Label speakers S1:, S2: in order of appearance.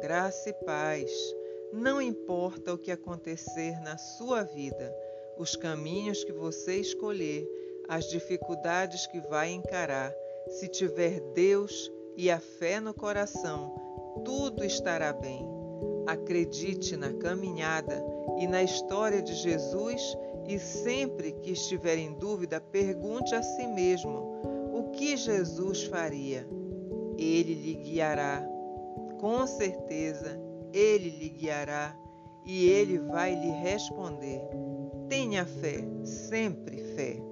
S1: graça e paz. Não importa o que acontecer na sua vida, os caminhos que você escolher, as dificuldades que vai encarar, se tiver Deus e a fé no coração, tudo estará bem. Acredite na caminhada e na história de Jesus e sempre que estiver em dúvida, pergunte a si mesmo: o que Jesus faria? Ele lhe guiará. Com certeza, ele lhe guiará e ele vai lhe responder. Tenha fé, sempre fé.